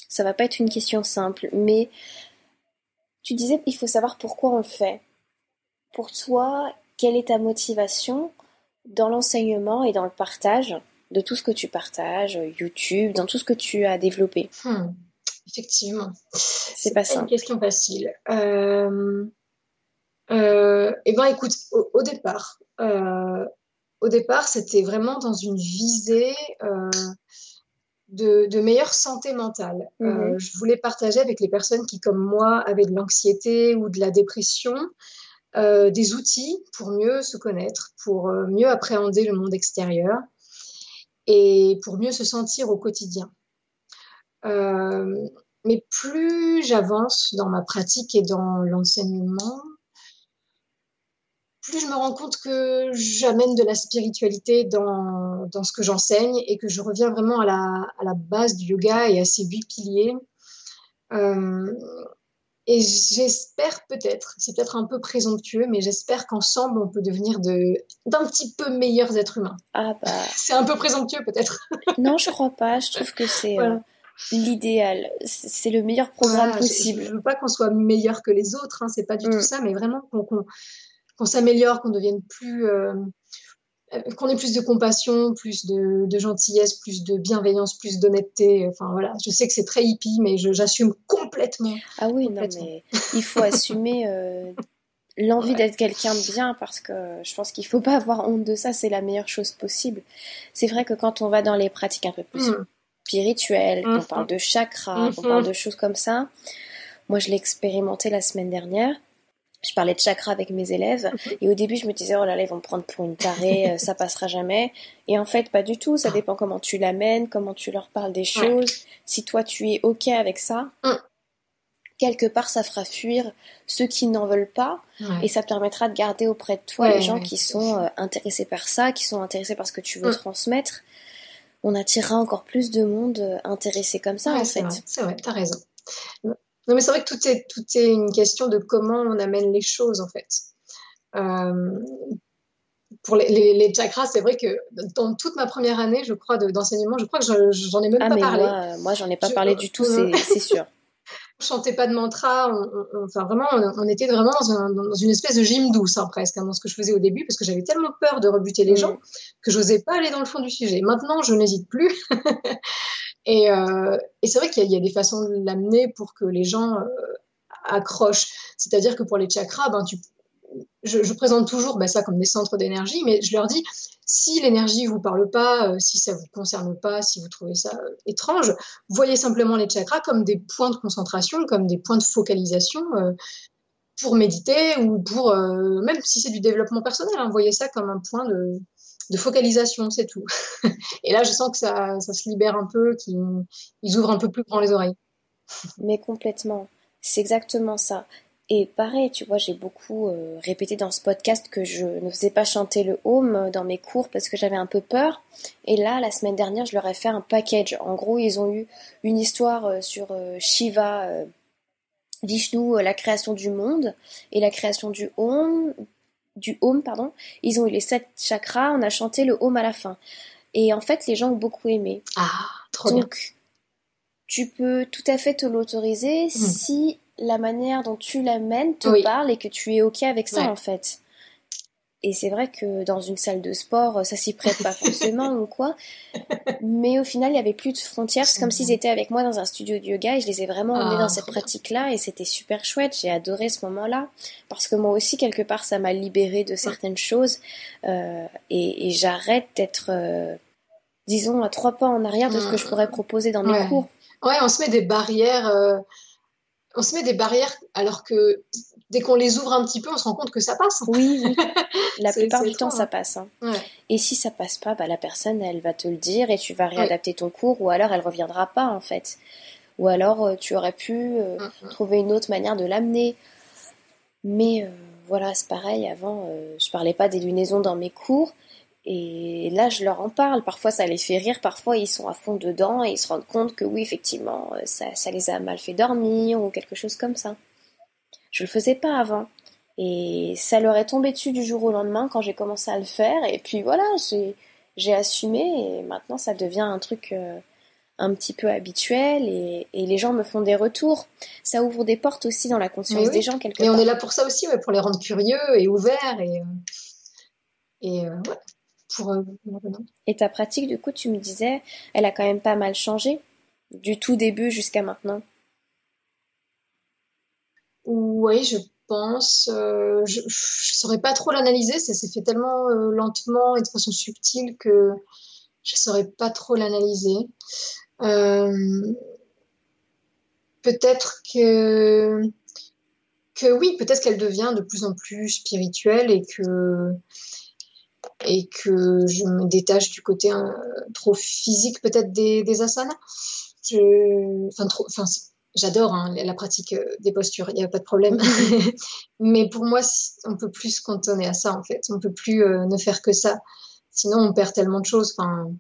Ça va pas être une question simple, mais tu disais il faut savoir pourquoi on le fait. Pour toi, quelle est ta motivation dans l'enseignement et dans le partage de tout ce que tu partages, YouTube, dans tout ce que tu as développé hmm, Effectivement. C'est pas ça. une question facile. Euh, euh, eh ben, écoute, au, départ, euh, au départ, c'était vraiment dans une visée de, meilleure santé mentale. Mhm. je voulais partager avec les personnes qui, comme moi, avaient de l'anxiété ou de la dépression, euh, des outils pour mieux se connaître, pour euh, mieux appréhender le monde extérieur et pour mieux se sentir au quotidien. Euh, mais plus j'avance dans ma pratique et dans l'enseignement, plus je me rends compte que j'amène de la spiritualité dans, dans ce que j'enseigne et que je reviens vraiment à la, à la, base du yoga et à ses huit piliers. Et j'espère peut-être, c'est peut-être un peu présomptueux, mais j'espère qu'ensemble, on peut devenir de, d'un petit peu meilleurs êtres humains. Ah bah. C'est un peu présomptueux peut-être. non, je crois pas. Je trouve que c'est euh, l'idéal. C'est le meilleur programme possible. Je, ne veux pas qu'on soit meilleur que les autres, hein, c'est pas du tout mm. ça, mais vraiment qu'on, s'améliore, qu'on devienne plus. Euh, qu'on ait plus de compassion, plus de, gentillesse, plus de bienveillance, plus d'honnêteté. Enfin voilà, je sais que c'est très hippie, mais j'assume complètement. Ah oui, non, mais il faut assumer euh, l'envie d'être quelqu'un de bien parce que je pense qu'il faut pas avoir honte de ça. C'est la meilleure chose possible. C'est vrai que quand on va dans les pratiques un peu plus mm. spirituelles, qu'on parle mm-hmm. de chakras, parle mm-hmm. de choses comme ça, moi je l'ai expérimenté la semaine dernière je parlais de chakra avec mes élèves et au début je me disais oh là là ils vont me prendre pour une tarée euh, ça passera jamais et en fait pas du tout ça dépend comment tu l'amènes comment tu leur parles des choses si toi tu es ok avec ça mm. quelque part, ça fera fuir ceux qui n'en veulent pas et ça permettra de garder auprès de toi les gens qui sont euh, intéressés par ça, qui sont intéressés par ce que tu veux mm. transmettre. On attirera encore plus de monde euh, intéressé comme ça, en fait. C'est vrai, t'as raison. Non, mais c'est vrai que tout est, tout est une question de comment on amène les choses, en fait. Euh, pour les, les, chakras, c'est vrai que dans toute ma première année, je crois, d'enseignement, je crois que j'en ai même ah, pas parlé. Moi, moi j'en ai pas parlé du tout, c'est sûr. on chantait pas de mantra, enfin vraiment, on, était vraiment dans, une espèce de gym douce hein, presque hein, dans ce que je faisais au début parce que j'avais tellement peur de rebuter les mm. gens que j'osais pas aller dans le fond du sujet. Maintenant, je n'hésite plus. et, euh, et c'est vrai qu'il y, a des façons de l'amener pour que les gens euh, accrochent. C'est-à-dire que pour les chakras, ben je, présente toujours ben, ça comme des centres d'énergie, mais je leur dis si l'énergie vous parle pas, euh, si ça vous concerne pas, si vous trouvez ça étrange, voyez simplement les chakras comme des points de concentration, comme des points de focalisation pour méditer ou pour même si c'est du développement personnel, hein, voyez ça comme un point de, de focalisation, c'est tout. Et là, je sens que ça, ça se libère un peu, qu'ils ouvrent un peu plus grand les oreilles. Mais complètement. C'est exactement ça. Et pareil, tu vois, j'ai beaucoup euh, répété dans ce podcast que je ne faisais pas chanter le home dans mes cours parce que j'avais un peu peur. Et là, la semaine dernière, je leur ai fait un package. En gros, ils ont eu une histoire euh, sur euh, Shiva, Vishnu, la création du monde et la création du home. Du home, pardon. Ils ont eu les sept chakras. On a chanté le home à la fin. Et en fait, les gens ont beaucoup aimé. Ah, trop Donc, tu peux tout à fait te l'autoriser mmh. si la manière dont tu l'amènes te parle et que tu es ok avec ça en fait. Et c'est vrai que dans une salle de sport, ça s'y prête pas forcément ou quoi. Mais au final, il y avait plus de frontières. C'est comme s'ils étaient avec moi dans un studio de yoga et je les ai vraiment emmenés dans ah, cette pratique-là et c'était super chouette. J'ai adoré ce moment-là parce que moi aussi, quelque part, ça m'a libéré de certaines choses euh, et, j'arrête d'être, euh, disons, à trois pas en arrière de ce que je pourrais proposer dans mes cours. Ouais, on se met des barrières. Euh, on se met des barrières alors que dès qu'on les ouvre un petit peu, on se rend compte que ça passe. Oui, oui. La plupart du temps, ça hein. passe. Hein. Et si ça passe pas, bah, la personne, elle va te le dire et tu vas réadapter ton cours ou alors elle reviendra pas en fait. Ou alors euh, tu aurais pu euh, mm, mm. trouver une autre manière de l'amener. Mais euh, voilà, c'est pareil. Avant, je parlais pas des lunaisons dans mes cours. Et là, je leur en parle. Parfois, ça les fait rire. Parfois, ils sont à fond dedans et ils se rendent compte que oui, effectivement, ça, ça les a mal fait dormir ou quelque chose comme ça. Je le faisais pas avant. Et ça leur est tombé dessus du jour au lendemain quand j'ai commencé à le faire. Et puis voilà, j'ai assumé et maintenant ça devient un truc euh, un petit peu habituel et, et, les gens me font des retours. Ça ouvre des portes aussi dans la conscience des gens quelque et on est là pour ça aussi, pour les rendre curieux et ouverts et, euh, euh, Et ta pratique, du coup, tu me disais, elle a quand même pas mal changé du tout début jusqu'à maintenant. Oui, je pense. Euh, je ne saurais pas trop l'analyser. Ça s'est fait tellement euh, lentement et de façon subtile que je ne saurais pas trop l'analyser. peut-être que que oui, peut-être qu'elle devient de plus en plus spirituelle et que et que je me détache du côté trop physique peut-être des, asanas. Enfin, trop, enfin, j'adore hein, la pratique euh, des postures, il n'y a pas de problème. Mais pour moi, on peut plus se cantonner à ça en fait. On peut plus euh, ne faire que ça. Sinon, on perd tellement de choses. Enfin,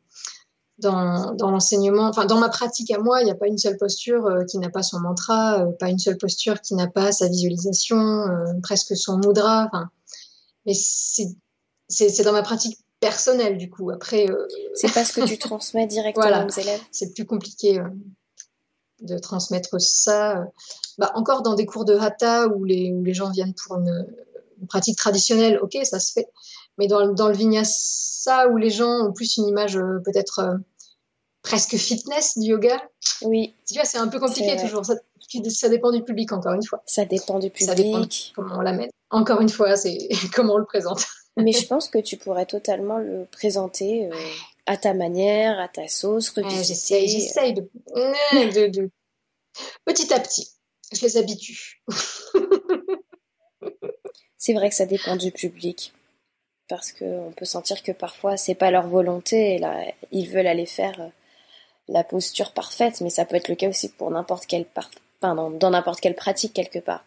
dans, dans l'enseignement, enfin dans ma pratique à moi, il n'y a pas une seule posture euh, qui n'a pas son mantra, pas une seule posture qui n'a pas sa visualisation, presque son mudra. Enfin, mais c'est dans ma pratique personnelle du coup. Après, c'est parce que tu transmets directement aux élèves. C'est plus compliqué de transmettre ça. Bah, encore dans des cours de hatha où les, où les gens viennent pour une, pratique traditionnelle, ok, ça se fait. Mais dans, dans, le vinyasa où les gens ont plus une image euh, peut-être presque fitness du yoga. Oui. Tu vois, c'est un peu compliqué toujours. Ça, ça, dépend du public, encore une fois. Ça dépend du public. Ça dépend comment on l'amène. Encore une fois, c'est comment on le présente. Mais je pense que tu pourrais totalement le présenter euh, à ta manière, à ta sauce, revisiter. J'essaye de... de, Petit à petit, je les habitue. c'est vrai que ça dépend du public. Parce qu'on peut sentir que parfois, c'est pas leur volonté. Et là, ils veulent aller faire euh, la posture parfaite. Mais ça peut être le cas aussi pour n'importe quelle enfin, dans n'importe quelle pratique quelque part.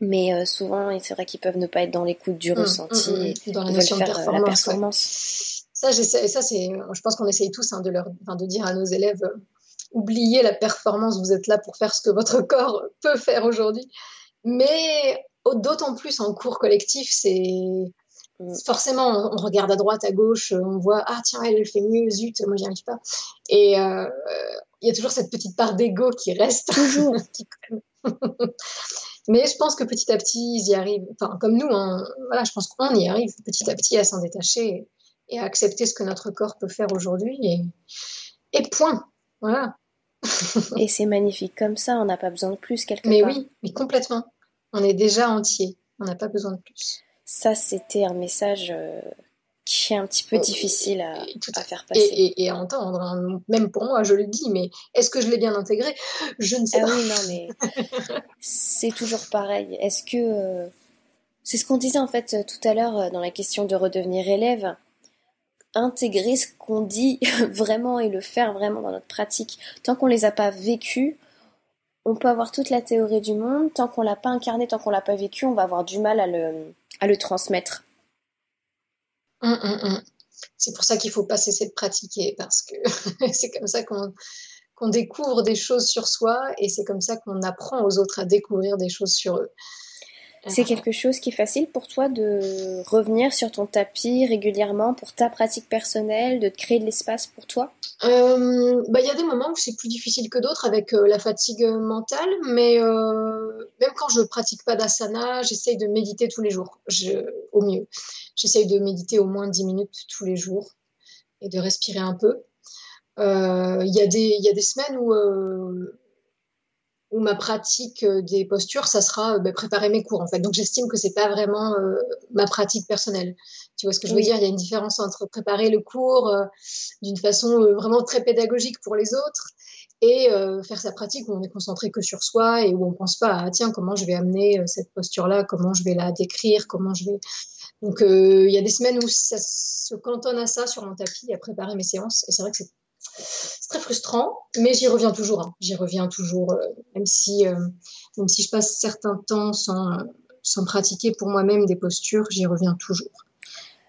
Mais euh, souvent, c'est vrai qu'ils peuvent ne pas être dans l'écoute du mmh, ressenti, mmh, mmh. dans la notion faire de la performance. Ça, ça c'est, je pense qu'on essaye tous hein, de, leur, de dire à nos élèves, oubliez la performance, vous êtes là pour faire ce que votre corps peut faire aujourd'hui. Mais d'autant plus en cours collectif, c'est forcément, on regarde à droite, à gauche, on voit ah tiens elle, fait mieux, zut, moi j'y arrive pas. Et euh, il y a toujours cette petite part d'ego qui reste. Toujours. Mais je pense que petit à petit ils y arrivent. Enfin comme nous, voilà, je pense qu'on y arrive petit à petit à s'en détacher et à accepter ce que notre corps peut faire aujourd'hui et, et point. Voilà. et c'est magnifique comme ça, on n'a pas besoin de plus quelque mais part. Mais oui, mais complètement. On est déjà entier, on n'a pas besoin de plus. Ça, c'était un message euh, qui est un petit peu oh, difficile à, à faire passer. Et, et, à entendre, hein. même pour moi, je le dis, mais est-ce que je l'ai bien intégré? Je ne sais ah pas. oui, non, mais c'est toujours pareil. Est-ce que. Euh, c'est ce qu'on disait en fait tout à l'heure euh, dans la question de redevenir élève intégrer ce qu'on dit vraiment et le faire vraiment dans notre pratique. Tant qu'on les a pas vécus, on peut avoir toute la théorie du monde. Tant qu'on l'a pas incarné, tant qu'on l'a pas vécu, on va avoir du mal à le, à le transmettre. Hum, hum, hum. C'est pour ça qu'il faut pas cesser de pratiquer parce que c'est comme ça qu'on qu'on découvre des choses sur soi et c'est comme ça qu'on apprend aux autres à découvrir des choses sur eux. C'est quelque chose qui est facile pour toi de revenir sur ton tapis régulièrement pour ta pratique personnelle, de te créer de l'espace pour toi? Euh, bah, Il y a des moments où c'est plus difficile que d'autres avec euh, la fatigue mentale, mais euh, même quand je pratique pas d'asana, j'essaye de méditer tous les jours, au mieux. J'essaye de méditer au moins 10 minutes tous les jours et de respirer un peu. Il y, y, a des semaines où ou ma pratique euh, des postures, ça sera euh, bah, préparer mes cours en fait. Donc j'estime que c'est pas vraiment euh, ma pratique personnelle. Tu vois ce que je veux dire? Il y a une différence entre préparer le cours d'une façon vraiment très pédagogique pour les autres et faire sa pratique où on est concentré que sur soi et où on pense pas à tiens comment je vais amener cette posture là, comment je vais la décrire, comment je vais? Donc il y a des semaines où ça se cantonne à ça sur mon tapis à préparer mes séances et c'est vrai que c'est c'est très frustrant, mais j'y reviens toujours. Hein. J'y reviens toujours, euh, même, si, euh, même si je passe certains temps sans, sans pratiquer pour moi-même des postures, j'y reviens toujours.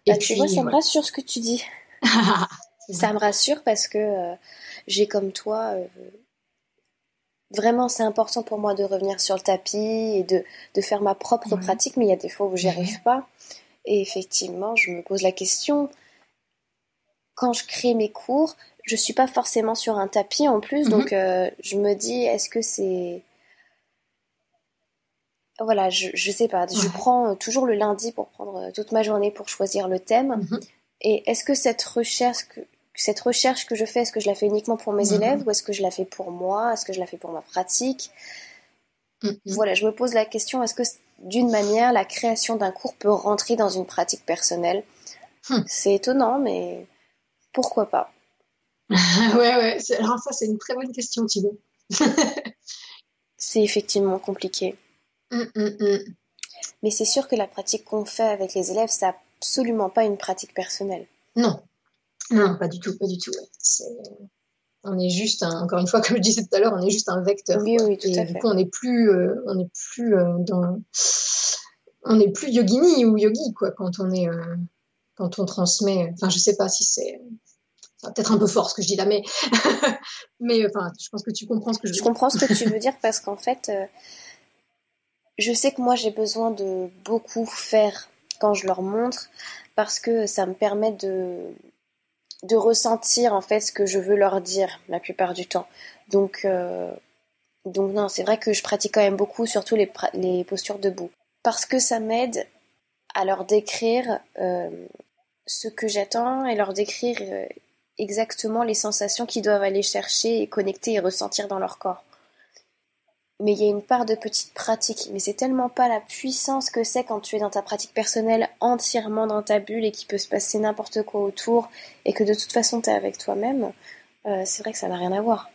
Et bah, tu vois, ça me rassure ce que tu dis. ça me rassure parce que euh, j'ai comme toi. Vraiment, c'est important pour moi de revenir sur le tapis et de, de faire ma propre pratique, mais il y a des fois où j'y arrive pas. Et effectivement, je me pose la question, quand je crée mes cours, je suis pas forcément sur un tapis en plus, donc mhm. euh, je me dis, est-ce que c'est. Voilà, je, je sais pas. Je prends euh, toujours le lundi pour prendre euh, toute ma journée pour choisir le thème. Mhm. Et est-ce que cette recherche que, cette recherche que je fais, est-ce que je la fais uniquement pour mes mhm. élèves ou est-ce que je la fais pour moi? Est-ce que je la fais pour ma pratique? Voilà, je me pose la question est-ce que d'une manière, la création d'un cours peut rentrer dans une pratique personnelle? Hmm. C'est étonnant, mais pourquoi pas? ouais, ouais. Alors ça, c'est une très bonne question, Thibaut. c'est effectivement compliqué. Hum, hum. Mais c'est sûr que la pratique qu'on fait avec les élèves, c'est absolument pas une pratique personnelle. Non, non, pas du tout, pas du tout. On est juste, encore une fois, comme je disais tout à l'heure, on est juste un vecteur. Oui, oui, tout à fait. Du coup, on n'est plus, euh, on n'est plus euh, dans, on n'est plus yogini ou yogi quoi quand on est, euh, quand on transmet. Enfin, je sais pas si c'est peut-être un peu fort ce que je dis là, mais, mais enfin, je pense que tu comprends ce que je veux dire. Je comprends ce que tu veux dire parce qu'en fait, euh, je sais que moi j'ai besoin de beaucoup faire quand je leur montre parce que ça me permet de de ressentir en fait ce que je veux leur dire la plupart du temps. Donc euh, donc non, c'est vrai que je pratique quand même beaucoup, surtout les, les postures debout, parce que ça m'aide à leur décrire euh, ce que j'attends et leur décrire exactement les sensations qu'ils doivent aller chercher et connecter et ressentir dans leur corps. Mais il y a une part de petite pratique, mais c'est tellement pas la puissance que c'est quand tu es dans ta pratique personnelle entièrement dans ta bulle et qu'il peut se passer n'importe quoi autour et que de toute façon tu es avec toi-même, euh, c'est vrai que ça n'a rien à voir.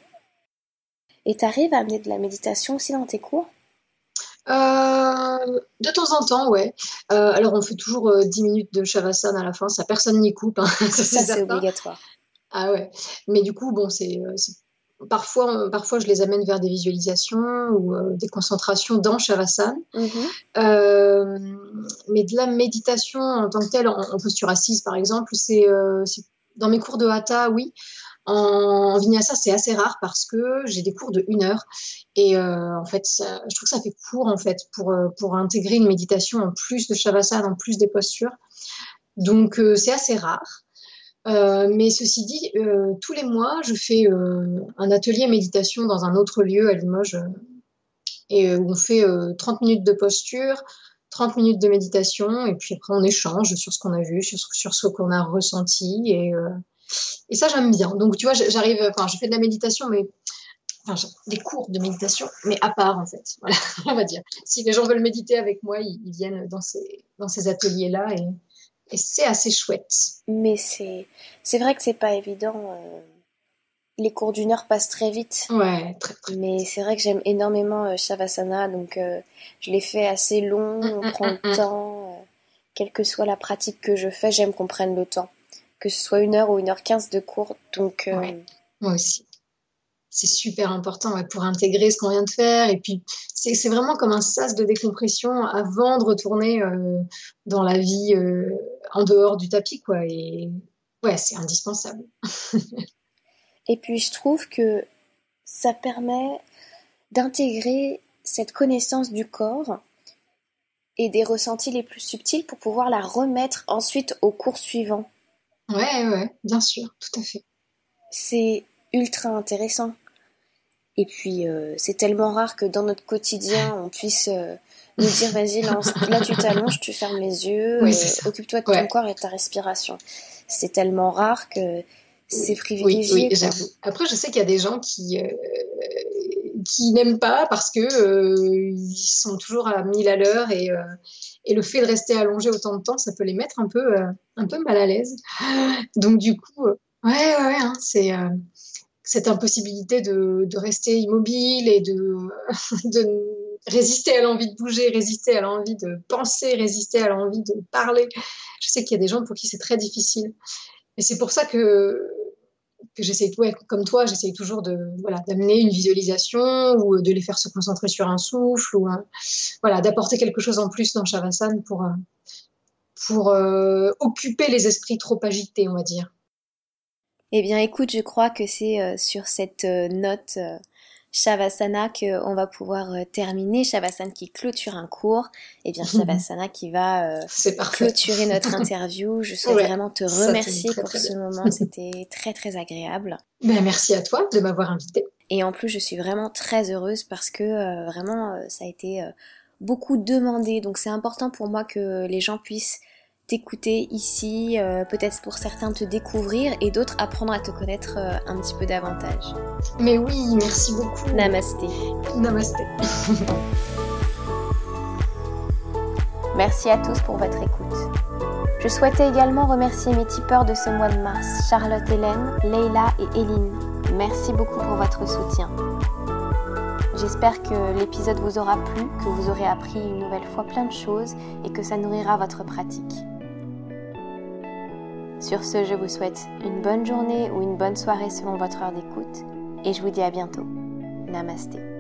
Et t'arrives à amener de la méditation aussi dans tes cours? Euh, de temps en temps, ouais. Euh, alors, on fait toujours 10 minutes de Shavasana à la fin, ça personne n'y coupe. Hein, ça, c'est obligatoire. Ah ouais. Mais du coup, bon, c'est, euh, parfois, parfois, je les amène vers des visualisations ou euh, des concentrations dans Shavasana. Mhm. Euh, mais de la méditation en tant que telle, en, en posture assise par exemple, c'est euh, dans mes cours de hatha, oui. En, en vinyasa, c'est assez rare parce que j'ai des cours de une heure et euh, en fait, ça- je trouve que ça fait court en fait pour euh, pour intégrer une méditation en plus de Shavasana, en plus des postures. Donc euh, c'est assez rare. Euh, mais ceci dit, euh, tous les mois, je fais euh, un atelier méditation dans un autre lieu à Limoges, et où on fait euh, 30 minutes de posture, 30 minutes de méditation, et puis après on échange sur ce qu'on a vu, sur, ce qu'on a ressenti, et, ça j'aime bien. Donc tu vois, j'arrive, enfin je fais de la méditation, mais enfin des cours de méditation, mais à part en fait, voilà, on va dire. Si les gens veulent méditer avec moi, ils, ils viennent dans ces, dans ces ateliers-là, et, et c'est assez chouette. Mais c'est c'est vrai que c'est pas évident. euh, Les cours d'une heure passent très vite. Ouais, très très. Mais c'est vrai que j'aime énormément euh, Shavasana, donc euh, je l'ai fait assez long, Mm, on mm, prend mm, le temps. quelle que soit la pratique que je fais, j'aime qu'on prenne le temps. Que ce soit une heure ou une heure quinze de cours. Donc, Ouais. Moi aussi. C'est super important ouais, pour intégrer ce qu'on vient de faire. Et puis, c'est c'est vraiment comme un sas de décompression avant de retourner euh, dans la vie euh, en dehors du tapis, quoi. Et ouais, c'est indispensable. Et puis je trouve que ça permet d'intégrer cette connaissance du corps et des ressentis les plus subtils pour pouvoir la remettre ensuite au cours suivant. Ouais, ouais, bien sûr, tout à fait. C'est ultra intéressant. Et puis euh, c'est tellement rare que dans notre quotidien on puisse euh, nous dire vas-y lance- là tu t'allonges, tu fermes les yeux, Oui, euh, occupe-toi de ton Ouais. corps et de ta respiration. C'est tellement rare que c'est privilégié. oui, j'avoue. Après, je sais qu'il y a des gens qui, qui n'aiment pas parce que ils sont toujours à 1000 à l'heure et, et le fait de rester allongé autant de temps, ça peut les mettre un peu, un peu mal à l'aise. Donc, du coup, ouais, ouais, ouais, hein, c'est cette impossibilité de, rester immobile et de, résister à l'envie de bouger, résister à l'envie de penser, résister à l'envie de parler. Je sais qu'il y a des gens pour qui c'est très difficile. Et c'est pour ça que que j'essaie, ouais, comme toi, j'essaye toujours de voilà d'amener une visualisation ou de les faire se concentrer sur un souffle ou voilà d'apporter quelque chose en plus dans Shavasana pour pour euh, occuper les esprits trop agités, on va dire. Eh bien, écoute, je crois que c'est euh, sur cette euh, note euh, Shavasana qu'on va pouvoir terminer. Shavasana qui clôture un cours. Eh bien, Shavasana qui va clôturer notre interview. Je souhaite Ouais, vraiment te remercier très, pour très ce bien. moment. C'était très, très agréable. Ben, merci à toi de m'avoir invité. Et en plus, je suis vraiment très heureuse parce que euh, vraiment, ça a été euh, beaucoup demandé. Donc, c'est important pour moi que les gens puissent t'écouter ici, euh, peut-être pour certains te découvrir et d'autres apprendre à te connaître euh, un petit peu davantage. Mais oui, merci beaucoup. Namasté. Namasté. Merci à tous pour votre écoute. Je souhaitais également remercier mes tipeurs de ce mois de mars, Charlotte Hélène, Leila et Eline. Merci beaucoup pour votre soutien. J'espère que l'épisode vous aura plu, que vous aurez appris une nouvelle fois plein de choses et que ça nourrira votre pratique. Sur ce, je vous souhaite une bonne journée ou une bonne soirée selon votre heure d'écoute et je vous dis à bientôt. Namasté.